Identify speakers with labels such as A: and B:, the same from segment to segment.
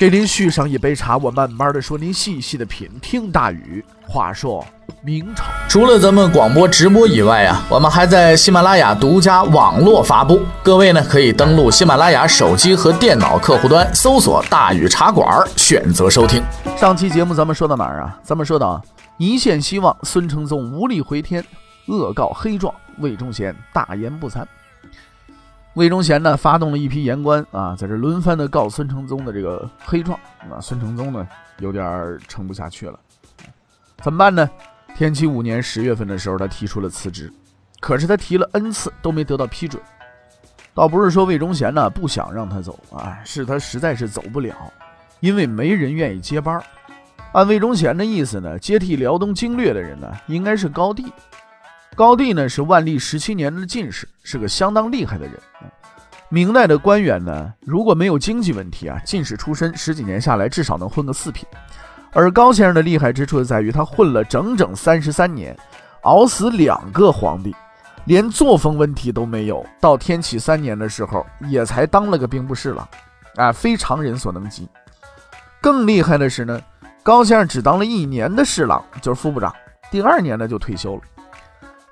A: 给您续上一杯茶，我慢慢的说，您细细的品。听大禹。话说明朝，
B: 除了咱们广播直播以外啊，我们还在喜马拉雅独家网络发布。各位呢，可以登录喜马拉雅手机和电脑客户端，搜索“大禹茶馆”，选择收听。
A: 上期节目咱们说到哪儿啊？咱们说到一线希望，孙承宗无力回天，恶告黑状，魏忠贤大言不惭。魏忠贤呢，发动了一批言官啊，在这轮番的告孙承宗的这个黑状啊。孙承宗呢，有点撑不下去了，怎么办呢？天启五年十月份的时候，他提出了辞职，可是他提了 n 次都没得到批准。倒不是说魏忠贤呢不想让他走啊，是他实在是走不了，因为没人愿意接班。按魏忠贤的意思呢，接替辽东经略的人呢，应该是高帝。高帝呢是万历十七年的进士，是个相当厉害的人。明代的官员呢，如果没有经济问题啊，进士出身十几年下来，至少能混个四品。而高先生的厉害之处在于，他混了整整三十三年，熬死两个皇帝，连作风问题都没有。到天启三年的时候，也才当了个兵部侍郎，啊，非常人所能及。更厉害的是呢，高先生只当了一年的侍郎，就是副部长，第二年呢就退休了。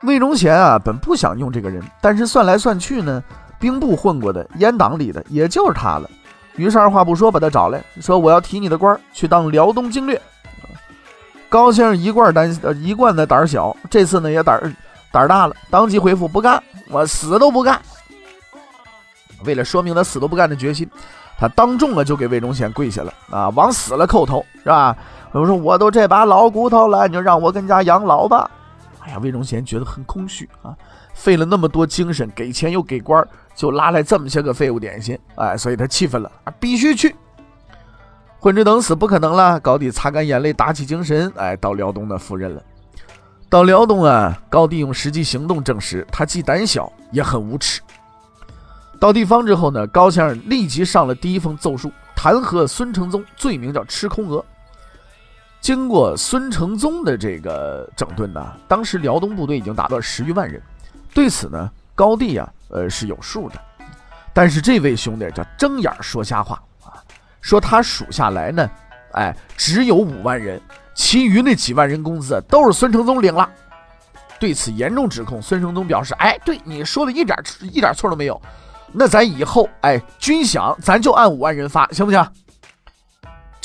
A: 魏忠贤啊，本不想用这个人，但是算来算去呢，兵部混过的、阉党里的，也就是他了。于是二话不说，把他找来说：“我要提你的官，去当辽东经略。”高先生一贯胆呃一贯的胆小，这次呢也胆胆大了，当即回复：“不干，我死都不干。”为了说明他死都不干的决心，他当众啊就给魏忠贤跪下了啊，往死了叩头，是吧？我说我都这把老骨头了，你就让我跟家养老吧。哎呀，魏忠贤觉得很空虚啊，费了那么多精神，给钱又给官，就拉来这么些个废物点心，哎，所以他气愤了啊，必须去。混着等死不可能了，高帝擦干眼泪，打起精神，哎，到辽东的赴任了。到辽东啊，高帝用实际行动证实，他既胆小也很无耻。到地方之后呢，高先生立即上了第一封奏书，弹劾孙承宗，罪名叫吃空额。经过孙承宗的这个整顿呢，当时辽东部队已经达到十余万人。对此呢，高帝啊，呃是有数的。但是这位兄弟叫睁眼说瞎话啊，说他数下来呢，哎，只有五万人，其余那几万人工资都是孙承宗领了。对此严重指控，孙承宗表示：“哎，对你说的一点一点错都没有。那咱以后哎军饷咱就按五万人发，行不行？”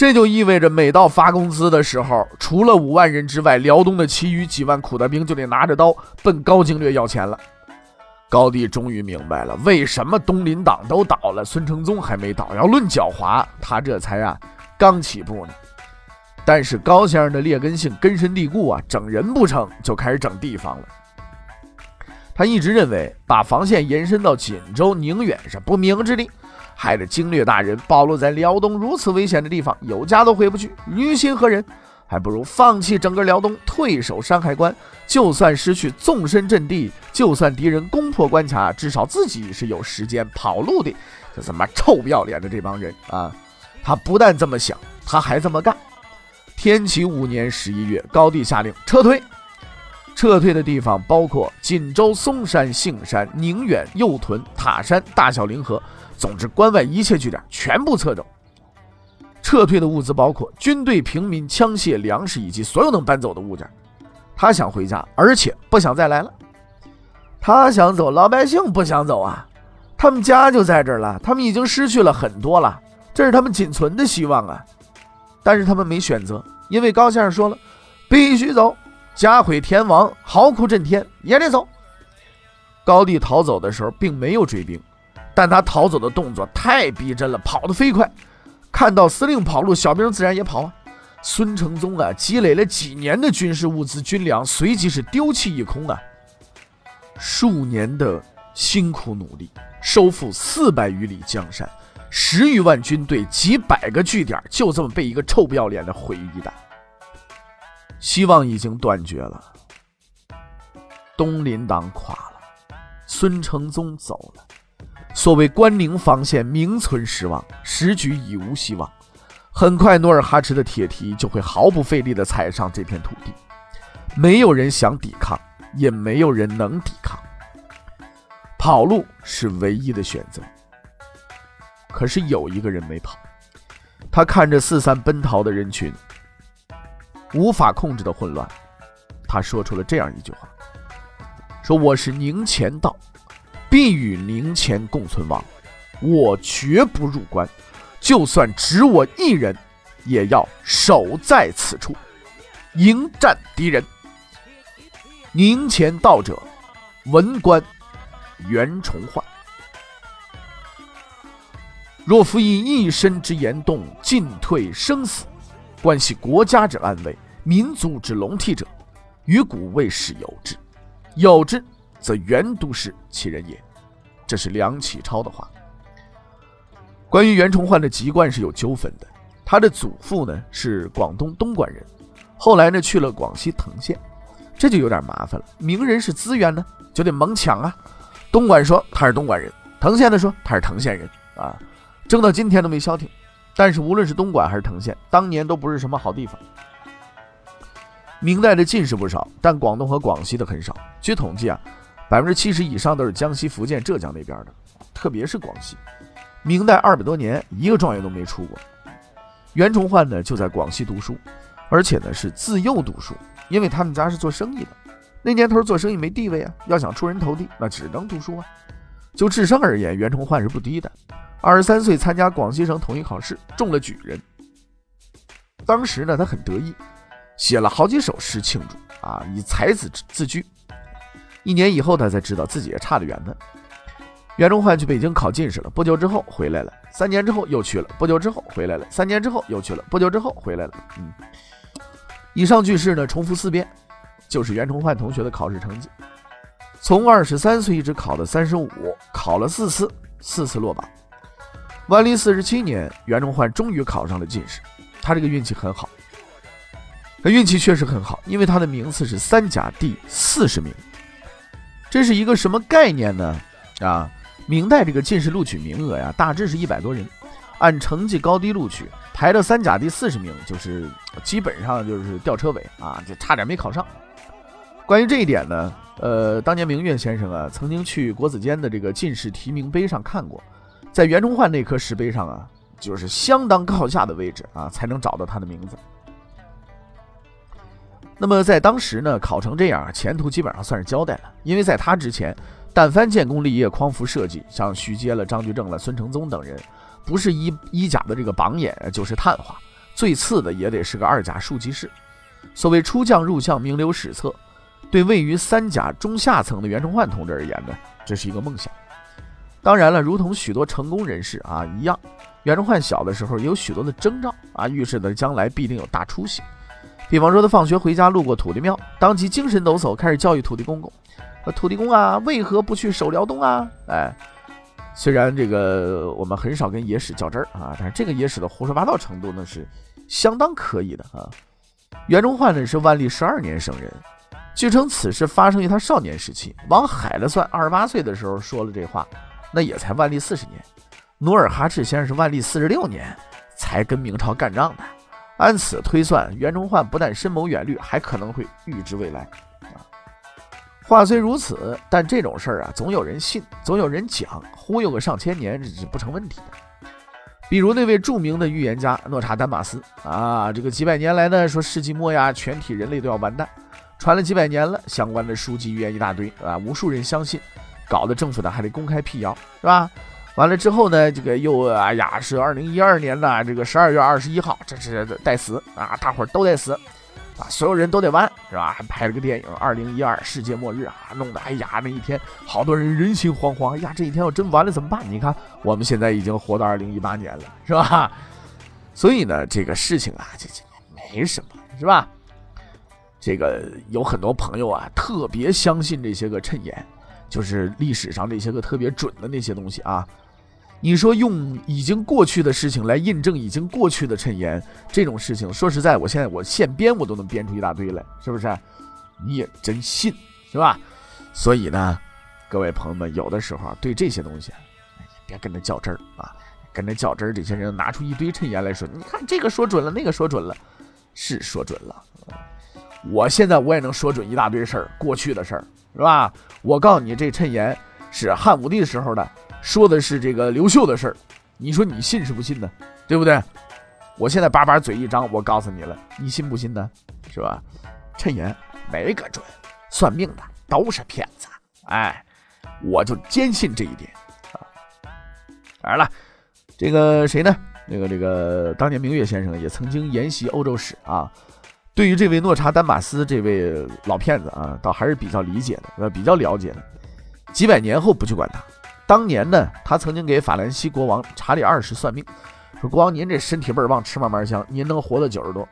A: 这就意味着，每到发工资的时候，除了五万人之外，辽东的其余几万苦大兵就得拿着刀奔高经略要钱了。高帝终于明白了，为什么东林党都倒了，孙承宗还没倒。要论狡猾，他这才啊刚起步呢。但是高先生的劣根性根深蒂固啊，整人不成就开始整地方了。他一直认为，把防线延伸到锦州、宁远是不明之地。害得经略大人暴露在辽东如此危险的地方，有家都回不去，于心何忍？还不如放弃整个辽东，退守山海关。就算失去纵深阵地，就算敌人攻破关卡，至少自己是有时间跑路的。就这么臭不要脸的这帮人啊！他不但这么想，他还这么干。天启五年十一月，高帝下令撤退。撤退的地方包括锦州、松山、杏山、宁远、右屯、塔山、大小凌河。总之，关外一切据点全部撤走。撤退的物资包括军队、平民、枪械、粮食以及所有能搬走的物件。他想回家，而且不想再来了。他想走，老百姓不想走啊。他们家就在这儿了，他们已经失去了很多了，这是他们仅存的希望啊。但是他们没选择，因为高先生说了，必须走。家毁天亡，嚎哭震天，也得走。高帝逃走的时候，并没有追兵。但他逃走的动作太逼真了，跑得飞快。看到司令跑路，小兵自然也跑啊。孙承宗啊，积累了几年的军事物资、军粮，随即是丢弃一空啊。数年的辛苦努力，收复四百余里江山，十余万军队，几百个据点，就这么被一个臭不要脸的毁于一旦。希望已经断绝了。东林党垮了，孙承宗走了，所谓关宁防线名存实亡，时局已无希望。很快，努尔哈赤的铁蹄就会毫不费力地踩上这片土地，没有人想抵抗，也没有人能抵抗。跑路是唯一的选择。可是有一个人没跑，他看着四散奔逃的人群，无法控制的混乱，他说出了这样一句话。说我是宁前道，必与宁前共存亡。我绝不入关，就算只我一人，也要守在此处，迎战敌人。宁前道者，文官袁崇焕。若夫以一身之言动，进退生死，关系国家之安危、民族之隆替者，于古未始有之。有之，则袁都师其人也。这是梁启超的话。关于袁崇焕的籍贯是有纠纷的，他的祖父呢是广东东莞人，后来呢去了广西藤县，这就有点麻烦了。名人是资源呢，就得猛抢啊。东莞说他是东莞人，藤县的说他是藤县人啊，争到今天都没消停。但是无论是东莞还是藤县，当年都不是什么好地方。明代的进士不少，但广东和广西的很少。据统计啊，百分之七十以上都是江西、福建、浙江那边的，特别是广西。明代二百多年，一个状元都没出过。袁崇焕呢，就在广西读书，而且呢是自幼读书，因为他们家是做生意的。那年头做生意没地位啊，要想出人头地，那只能读书啊。就智商而言，袁崇焕是不低的。二十三岁参加广西省统一考试，中了举人。当时呢，他很得意。写了好几首诗庆祝啊，以才子自居。一年以后，他才知道自己也差得远呢。袁崇焕去北京考进士了，不久之后回来了。三年之后又去了，不久之后回来了。三年之后又去了，不久之后回来了。嗯，以上句式呢，重复四遍，就是袁崇焕同学的考试成绩。从二十三岁一直考到三十五，考了四次，四次落榜。万历四十七年，袁崇焕终于考上了进士。他这个运气很好。他运气确实很好，因为他的名次是三甲第四十名。这是一个什么概念呢？啊，明代这个进士录取名额呀，大致是一百多人，按成绩高低录取，排到三甲第四十名，就是基本上就是吊车尾啊，就差点没考上。关于这一点呢，呃，当年明月先生啊，曾经去国子监的这个进士提名碑上看过，在袁崇焕那颗石碑上啊，就是相当靠下的位置啊，才能找到他的名字。那么在当时呢，考成这样，前途基本上算是交代了。因为在他之前，但凡建功立业、匡扶社稷，像徐阶了、张居正了、孙承宗等人，不是一一甲的这个榜眼，就是探花，最次的也得是个二甲庶吉士。所谓出将入相，名留史册，对位于三甲中下层的袁崇焕同志而言呢，这是一个梦想。当然了，如同许多成功人士啊一样，袁崇焕小的时候也有许多的征兆啊，预示着将来必定有大出息。比方说，他放学回家路过土地庙，当即精神抖擞，开始教育土地公公：“土地公啊，为何不去守辽东啊？”哎，虽然这个我们很少跟野史较真儿啊，但是这个野史的胡说八道程度呢是相当可以的啊。袁崇焕呢是万历十二年生人，据称此事发生于他少年时期。往海了算，二十八岁的时候说了这话，那也才万历四十年。努尔哈赤先生是万历四十六年才跟明朝干仗的。按此推算，袁崇焕不但深谋远虑，还可能会预知未来。啊，话虽如此，但这种事儿啊，总有人信，总有人讲，忽悠个上千年，这是不成问题的。比如那位著名的预言家诺查丹马斯啊，这个几百年来呢，说世纪末呀，全体人类都要完蛋，传了几百年了，相关的书籍预言一大堆啊，无数人相信，搞得政府呢还得公开辟谣，是吧？完了之后呢，这个又哎呀，是二零一二年的这个十二月二十一号，这是待死啊，大伙儿都得死啊，所有人都得完，是吧？还拍了个电影《二零一二世界末日》啊，弄得哎呀，那一天好多人人心惶惶，哎呀，这一天要真完了怎么办？你看我们现在已经活到二零一八年了，是吧？所以呢，这个事情啊，这这没什么，是吧？这个有很多朋友啊，特别相信这些个谶言，就是历史上这些个特别准的那些东西啊。你说用已经过去的事情来印证已经过去的谶言，这种事情，说实在，我现在我现编我都能编出一大堆来，是不是？你也真信，是吧？所以呢，各位朋友们，有的时候，对这些东西，别跟着较真儿啊，跟着较真儿，这些人拿出一堆谶言来说，你看这个说准了，那个说准了，是说准了。我现在我也能说准一大堆事儿，过去的事儿，是吧？我告诉你，这谶言是汉武帝时候的。说的是这个刘秀的事儿，你说你信是不信呢？对不对？我现在叭叭嘴一张，我告诉你了，你信不信呢？是吧？谶言没个准，算命的都是骗子。哎，我就坚信这一点啊。当然了，这个谁呢？那个这个当年明月先生也曾经研习欧洲史啊，对于这位诺查丹马斯这位老骗子啊，倒还是比较理解的，呃，比较了解的。几百年后不去管他。当年呢，他曾经给法兰西国王查理二世算命，说国王您这身体倍儿棒，吃嘛嘛香，您能活到九十多。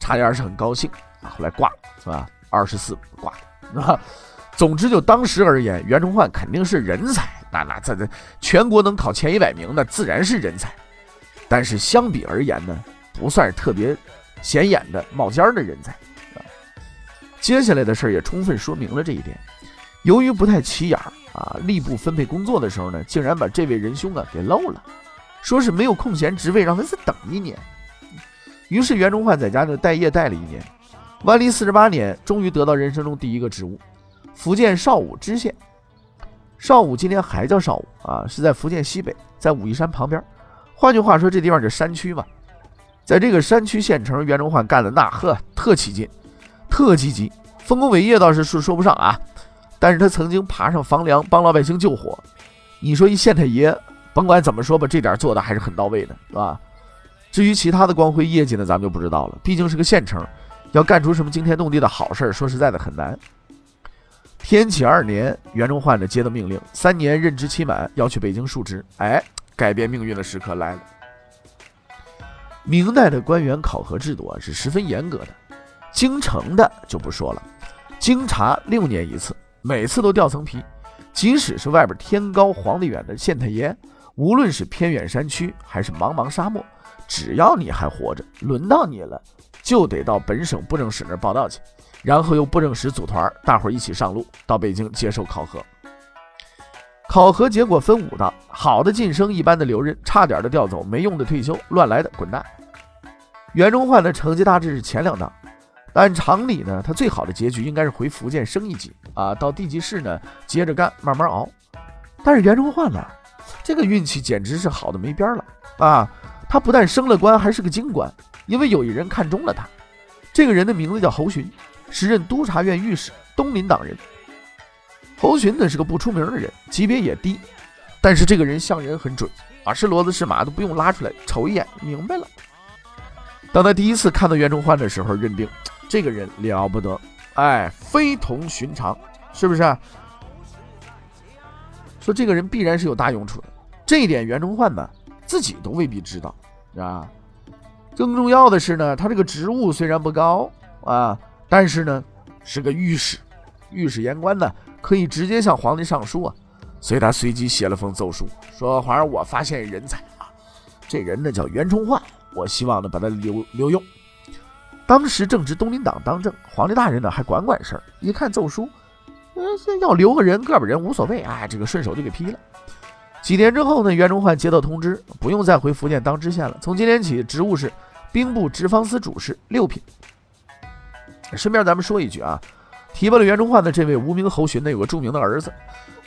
A: 查理二世很高兴啊，后来挂了是吧？二十四挂了是吧？总之就当时而言，袁崇焕肯定是人才，那那这这全国能考前一百名，那自然是人才。但是相比而言呢，不算是特别显眼的冒尖儿的人才。接下来的事儿也充分说明了这一点。由于不太起眼儿。啊，吏部分配工作的时候呢，竟然把这位仁兄啊给漏了，说是没有空闲职位，让他再等一年。于是袁崇焕在家就待业待了一年。万历四十八年，终于得到人生中第一个职务——福建邵武知县。邵武今天还叫邵武啊，是在福建西北，在武夷山旁边。换句话说，这地方就是山区嘛。在这个山区县城，袁崇焕干的那呵特起劲，特积极，丰功伟业倒是说说不上啊。但是他曾经爬上房梁帮老百姓救火，你说一县太爷，甭管怎么说吧，这点做的还是很到位的，是吧？至于其他的光辉业绩呢，咱们就不知道了。毕竟是个县城，要干出什么惊天动地的好事儿，说实在的很难。天启二年，袁崇焕呢接到命令，三年任职期满，要去北京述职。哎，改变命运的时刻来了。明代的官员考核制度啊是十分严格的，京城的就不说了，京察六年一次。每次都掉层皮，即使是外边天高皇帝远的县太爷，无论是偏远山区还是茫茫沙漠，只要你还活着，轮到你了，就得到本省布政使那儿报道去，然后由布政使组团，大伙儿一起上路到北京接受考核。考核结果分五档：好的晋升，一般的留任，差点的调走，没用的退休，乱来的滚蛋。袁崇焕的成绩大致是前两档。按常理呢，他最好的结局应该是回福建升一级啊，到地级市呢接着干，慢慢熬。但是袁崇焕呢，这个运气简直是好的没边了啊！他不但升了官，还是个京官，因为有一人看中了他。这个人的名字叫侯洵，时任督察院御史，东林党人。侯洵呢是个不出名的人，级别也低，但是这个人相人很准啊，是骡子是马都不用拉出来，瞅一眼明白了。当他第一次看到袁崇焕的时候，认定。这个人了不得，哎，非同寻常，是不是？说这个人必然是有大用处的，这一点袁崇焕呢自己都未必知道，啊。更重要的是呢，他这个职务虽然不高啊，但是呢是个御史，御史言官呢可以直接向皇帝上书啊，所以他随即写了封奏书，说皇上，我发现人才啊，这人呢叫袁崇焕，我希望呢把他留留用。当时正值东林党当政，皇帝大人呢还管管事儿。一看奏书，嗯，要留个人，个把人无所谓，哎，这个顺手就给批了。几年之后呢，袁崇焕接到通知，不用再回福建当知县了。从今天起，职务是兵部直方司主事，六品。顺便咱们说一句啊，提拔了袁崇焕的这位无名侯洵呢，有个著名的儿子，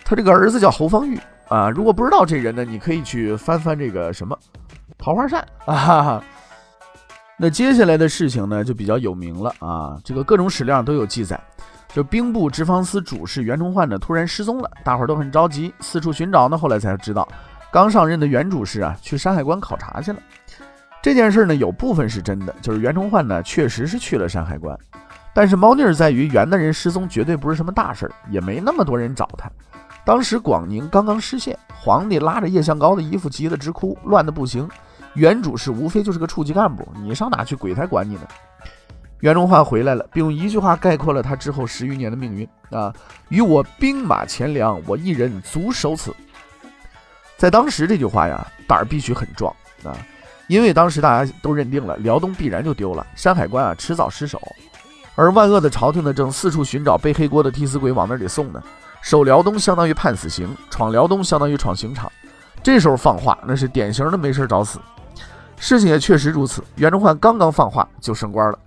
A: 他这个儿子叫侯方域啊。如果不知道这人呢，你可以去翻翻这个什么《桃花扇》啊。哈哈那接下来的事情呢，就比较有名了啊！这个各种史料都有记载，就兵部直方司主事袁崇焕呢突然失踪了，大伙儿都很着急，四处寻找呢。后来才知道，刚上任的袁主事啊去山海关考察去了。这件事呢，有部分是真的，就是袁崇焕呢确实是去了山海关，但是猫腻儿在于袁的人失踪绝对不是什么大事儿，也没那么多人找他。当时广宁刚刚失陷，皇帝拉着叶向高的衣服急得直哭，乱得不行。原主事无非就是个处级干部，你上哪去鬼才管你呢？袁崇焕回来了，并用一句话概括了他之后十余年的命运啊：与我兵马钱粮，我一人足守此。在当时这句话呀，胆儿必须很壮啊，因为当时大家都认定了辽东必然就丢了，山海关啊迟早失守，而万恶的朝廷呢正四处寻找背黑锅的替死鬼往那里送呢。守辽东相当于判死刑，闯辽东相当于闯刑场。这时候放话，那是典型的没事找死。事情也确实如此，袁崇焕刚刚放话就升官了，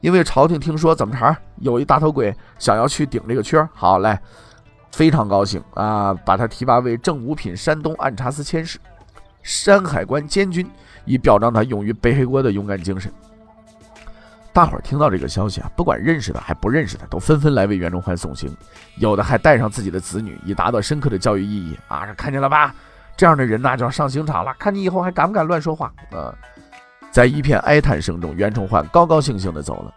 A: 因为朝廷听说怎么茬，有一大头鬼想要去顶这个缺，好来，非常高兴啊，把他提拔为正五品山东按察司佥事、山海关监军，以表彰他勇于背黑锅的勇敢精神。大伙儿听到这个消息啊，不管认识的还不认识的，都纷纷来为袁崇焕送行，有的还带上自己的子女，以达到深刻的教育意义啊！看见了吧，这样的人那就要上刑场了，看你以后还敢不敢乱说话啊！在一片哀叹声中，袁崇焕高高兴兴地走了。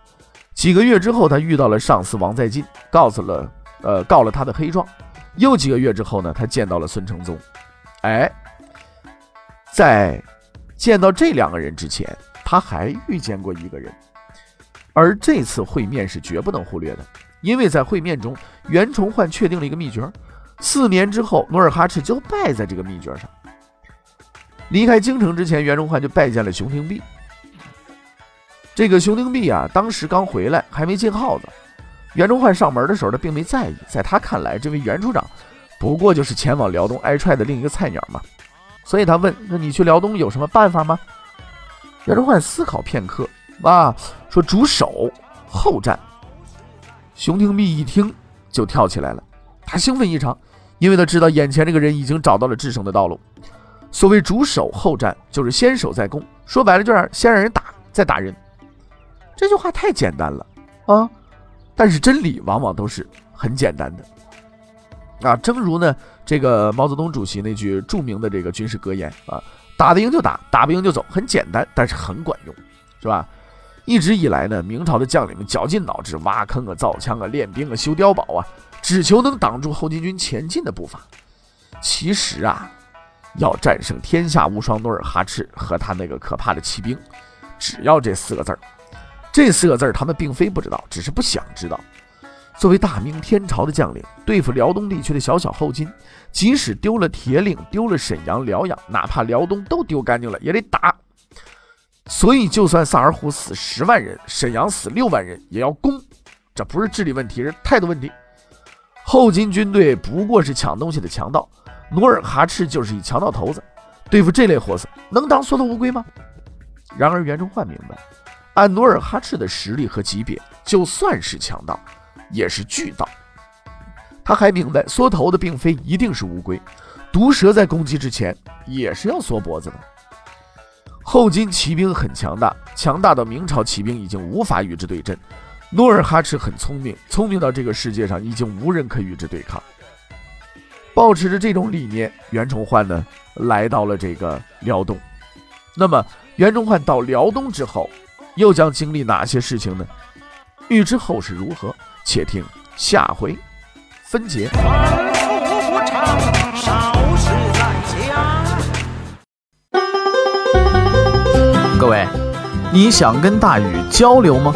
A: 几个月之后，他遇到了上司王在晋，告诉了呃告了他的黑状。又几个月之后呢，他见到了孙承宗。哎，在见到这两个人之前，他还遇见过一个人。而这次会面是绝不能忽略的，因为在会面中，袁崇焕确定了一个秘诀：四年之后，努尔哈赤就败在这个秘诀上。离开京城之前，袁崇焕就拜见了熊廷弼。这个熊廷弼啊，当时刚回来，还没进号子。袁崇焕上门的时候，他并没在意，在他看来，这位袁处长不过就是前往辽东挨踹的另一个菜鸟嘛。所以他问：“那你去辽东有什么办法吗？”袁崇焕思考片刻。啊，说主守后战。熊廷弼一听就跳起来了，他兴奋异常，因为他知道眼前这个人已经找到了制胜的道路。所谓主守后战，就是先守再攻，说白了就是先让人打，再打人。这句话太简单了啊，但是真理往往都是很简单的啊。正如呢，这个毛泽东主席那句著名的这个军事格言啊：“打得赢就打，打不赢就走。”很简单，但是很管用，是吧？一直以来呢，明朝的将领们绞尽脑汁挖坑啊、造枪啊、练兵啊、修碉堡啊，只求能挡住后金军前进的步伐。其实啊，要战胜天下无双努尔哈赤和他那个可怕的骑兵，只要这四个字儿。这四个字儿，他们并非不知道，只是不想知道。作为大明天朝的将领，对付辽东地区的小小后金，即使丢了铁岭、丢了沈阳、辽阳，哪怕辽东都丢干净了，也得打。所以，就算萨尔浒死十万人，沈阳死六万人，也要攻。这不是智力问题，是态度问题。后金军队不过是抢东西的强盗，努尔哈赤就是一强盗头子。对付这类货色，能当缩头乌龟吗？然而，袁崇焕明白，按努尔哈赤的实力和级别，就算是强盗，也是巨盗。他还明白，缩头的并非一定是乌龟，毒蛇在攻击之前也是要缩脖子的。后金骑兵很强大，强大到明朝骑兵已经无法与之对阵。努尔哈赤很聪明，聪明到这个世界上已经无人可与之对抗。保持着这种理念，袁崇焕呢来到了这个辽东。那么，袁崇焕到辽东之后，又将经历哪些事情呢？欲知后事如何，且听下回分解。
B: 各位，你想跟大禹交流吗？